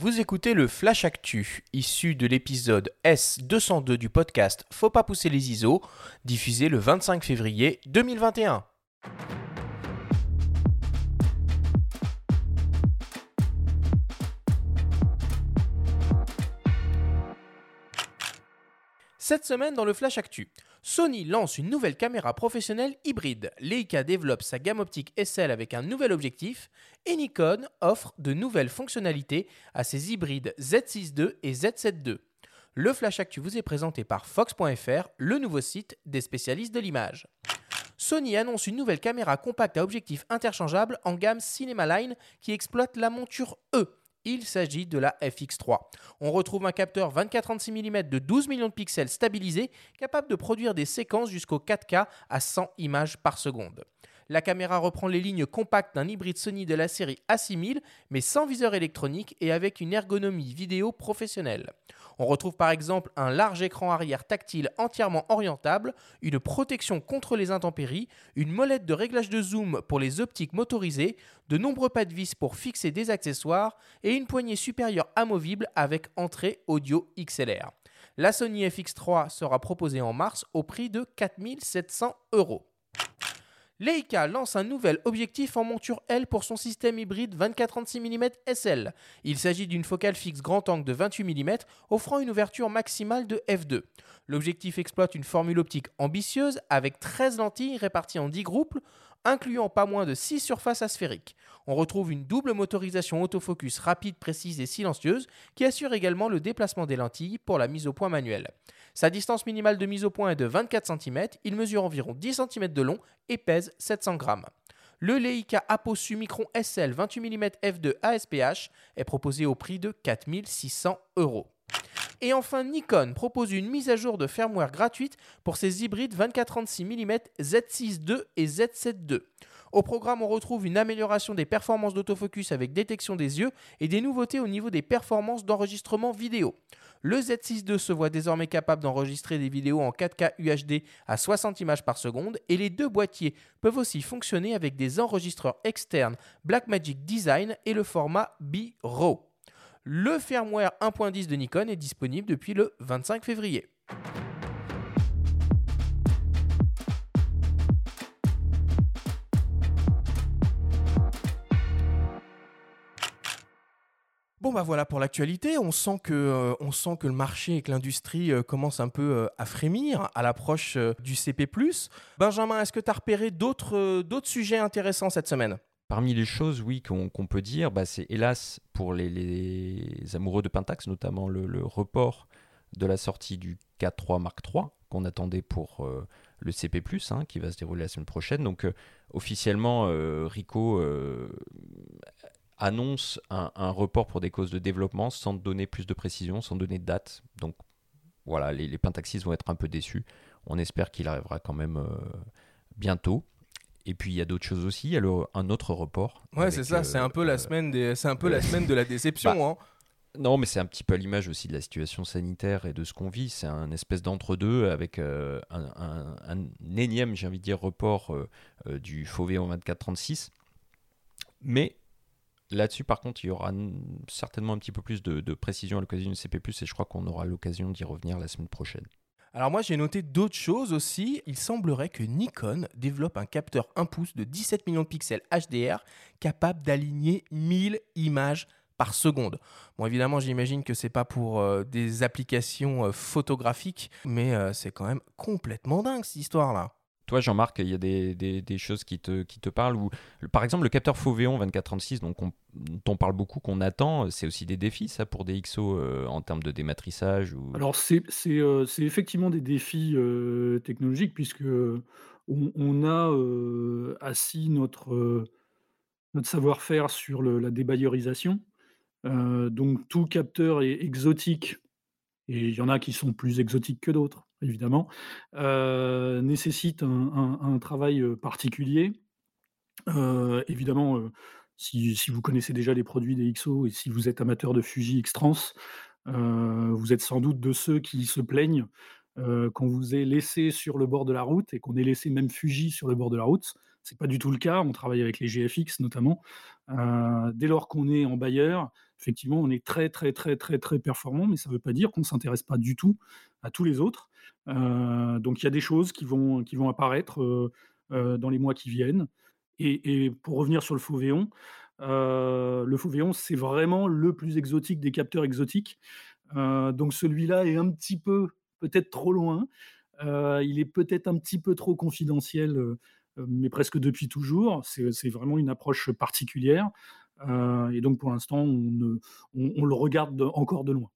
Vous écoutez le Flash Actu, issu de l'épisode S202 du podcast Faut pas pousser les ISO, diffusé le 25 février 2021. Cette semaine dans le Flash Actu, Sony lance une nouvelle caméra professionnelle hybride. Leica développe sa gamme optique SL avec un nouvel objectif et Nikon offre de nouvelles fonctionnalités à ses hybrides Z6 II et Z7 II. Le Flash Actu vous est présenté par Fox.fr, le nouveau site des spécialistes de l'image. Sony annonce une nouvelle caméra compacte à objectif interchangeable en gamme Cinema Line qui exploite la monture E il s'agit de la FX3. On retrouve un capteur 24-36 mm de 12 millions de pixels stabilisé, capable de produire des séquences jusqu'au 4K à 100 images par seconde. La caméra reprend les lignes compactes d'un hybride Sony de la série A6000, mais sans viseur électronique et avec une ergonomie vidéo professionnelle. On retrouve par exemple un large écran arrière tactile entièrement orientable, une protection contre les intempéries, une molette de réglage de zoom pour les optiques motorisées, de nombreux pas de vis pour fixer des accessoires et une poignée supérieure amovible avec entrée audio XLR. La Sony FX3 sera proposée en mars au prix de 4700 euros. Leica lance un nouvel objectif en monture L pour son système hybride 24-36 mm SL. Il s'agit d'une focale fixe grand angle de 28 mm offrant une ouverture maximale de f2. L'objectif exploite une formule optique ambitieuse avec 13 lentilles réparties en 10 groupes incluant pas moins de 6 surfaces asphériques. On retrouve une double motorisation autofocus rapide, précise et silencieuse qui assure également le déplacement des lentilles pour la mise au point manuelle. Sa distance minimale de mise au point est de 24 cm, il mesure environ 10 cm de long et pèse 700 grammes. Le Leica Aposu Micron SL 28 mm f2 ASPH est proposé au prix de 4600 euros. Et enfin, Nikon propose une mise à jour de firmware gratuite pour ses hybrides 24-36 mm Z6 II et Z7 II. Au programme, on retrouve une amélioration des performances d'autofocus avec détection des yeux et des nouveautés au niveau des performances d'enregistrement vidéo. Le Z6 II se voit désormais capable d'enregistrer des vidéos en 4K UHD à 60 images par seconde et les deux boîtiers peuvent aussi fonctionner avec des enregistreurs externes Blackmagic Design et le format B-RAW. Le firmware 1.10 de Nikon est disponible depuis le 25 février. Bon bah voilà pour l'actualité, on sent que euh, on sent que le marché et que l'industrie euh, commencent un peu euh, à frémir à l'approche du CP+. Benjamin, est-ce que tu as repéré d'autres d'autres sujets intéressants cette semaine? Parmi les choses, oui, qu'on peut dire, bah, c'est hélas pour les, amoureux de Pentax, notamment le, report de la sortie du K3 Mark III qu'on attendait pour le CP+, hein, qui va se dérouler la semaine prochaine. Donc officiellement, Rico annonce un, report pour des causes de développement sans donner plus de précision, sans donner de date. Donc voilà, les, les Pentaxis vont être un peu déçus. On espère qu'il arrivera quand même bientôt. Et puis il y a d'autres choses aussi. Il y a un autre report. Ouais, c'est ça. c'est un peu la euh, semaine des, c'est un peu la semaine de la déception. Bah, hein. Non, mais c'est un petit peu à l'image aussi de la situation sanitaire et de ce qu'on vit. C'est un espèce d'entre-deux avec euh, un, énième, j'ai envie de dire, report euh, du Fauvé en 24-36. Mais là-dessus, par contre, il y aura certainement un petit peu plus de, précision à l'occasion du CP+, et je crois qu'on aura l'occasion d'y revenir la semaine prochaine. Alors moi j'ai noté d'autres choses aussi. Il semblerait que Nikon développe un capteur 1 pouce de 17 millions de pixels HDR capable d'aligner 1000 images par seconde. Bon évidemment j'imagine que c'est pas pour euh, des applications euh, photographiques, mais euh, c'est quand même complètement dingue cette histoire là. Toi, Jean-Marc, il y a des, choses qui te, parlent Par exemple, le capteur Fauvéon 2436, donc on, parle beaucoup, qu'on attend, c'est aussi des défis, ça, pour des XO euh, en termes de dématrissage ou... Alors, c'est euh, effectivement des défis euh, technologiques, puisque on, a assis notre, notre savoir-faire sur la débailleurisation. donc, tout capteur est exotique, et il y en a qui sont plus exotiques que d'autres évidemment, nécessite un, travail particulier. évidemment, si, vous connaissez déjà les produits des XO et si vous êtes amateur de Fuji X-Trans, vous êtes sans doute de ceux qui se plaignent qu'on vous ait laissé sur le bord de la route et qu'on ait laissé même Fuji sur le bord de la route. c'est pas du tout le cas. On travaille avec les GFX notamment. Heu, dès lors qu'on est en bailleur, effectivement, on est très, très, très, très, très performant, mais ça veut pas dire qu'on s'intéresse pas du tout à tous les autres. Heu, donc il y a des choses qui vont qui vont apparaître, dans les mois qui viennent et pour revenir sur le Fauvéon, le Fauvéon, c'est vraiment le plus exotique des capteurs exotiques. Donc celui-là est un petit peu, peut-être trop loin. Heu, il est peut-être un petit peu trop confidentiel, heu heu, mais presque depuis toujours. C'est vraiment une approche particulière, et donc pour l'instant, on le regarde de encore de loin.